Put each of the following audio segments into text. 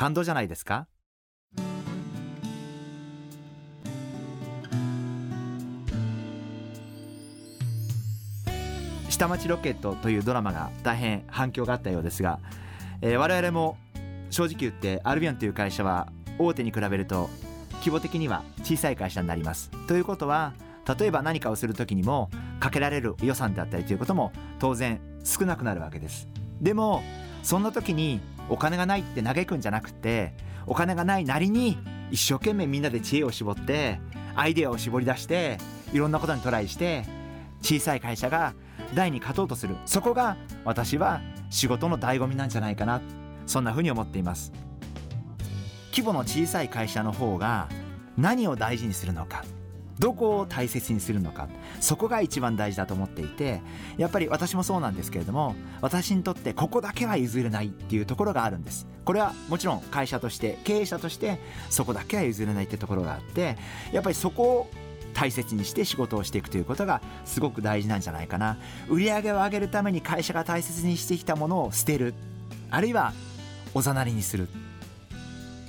感動じゃないですか？下町ロケットというドラマが大変反響があったようですが、えー、我々も正直言ってアルビオンという会社は大手に比べると規模的には小さい会社になります。ということは例えば何かをする時にもかけられる予算であったりということも当然少なくなるわけです。でもそんな時にお金がないって嘆くんじゃなくてお金がないなりに一生懸命みんなで知恵を絞ってアイデアを絞り出していろんなことにトライして小さい会社が大に勝とうとする。そこが私は仕事の醍醐味なんじゃないかな。そんなふうに思っています。規模の小さい会社の方が何を大事にするのか。どこを大切にするのかそこが一番大事だと思っていてやっぱり私もそうなんですけれども私にとってここだけは譲れないっていうところがあるんです。これはもちろん会社として経営者としてそこだけは譲れないってところがあってやっぱりそこを大切にして仕事をしていくということがすごく大事なんじゃないかな。売上を上げるために会社が大切にしてきたものを捨てる。あるいはおざなりにする。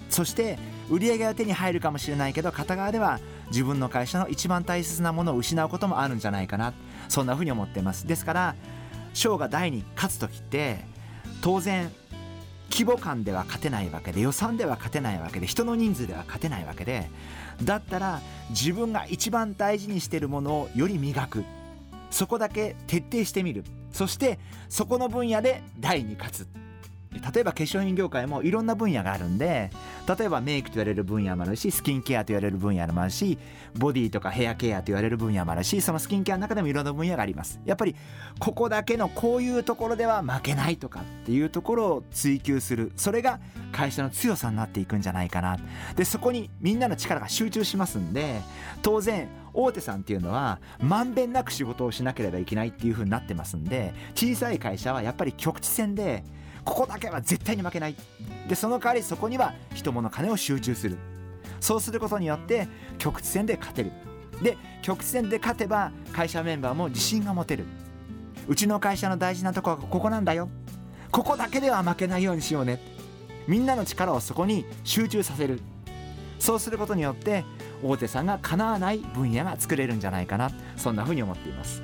そして売り上げは手に入るかもしれないけど片側では自分の会社の一番大切なものを失うこともあるんじゃないかな。そんなふうに思ってます。ですから賞が大に勝つ時って当然規模感では勝てないわけで予算では勝てないわけで人の人数では勝てないわけでだったら自分が一番大事にしてるものをより磨く。そこだけ徹底してみる。そしてそこの分野で大に勝つ。例えば化粧品業界もいろんな分野があるんで例えばメイクと言われる分野もあるしスキンケアと言われる分野もあるしボディとかヘアケアと言われる分野もあるしそのスキンケアの中でもいろんな分野があります。やっぱりここだけのこういうところでは負けないとかっていうところを追求する。それが会社の強さになっていくんじゃないかな。でそこにみんなの力が集中しますんで当然大手さんっていうのはまんべんなく仕事をしなければいけないっていう風になってますんで小さい会社はやっぱり局地戦でここだけは絶対に負けない。でその代わりそこには人物金を集中する。そうすることによって局地戦で勝てる。で局地戦で勝てば会社メンバーも自信が持てる。うちの会社の大事なとこはここなんだよ。ここだけでは負けないようにしようね。みんなの力をそこに集中させる。そうすることによって大手さんがかなわない分野が作れるんじゃないかな。そんなふうに思っています。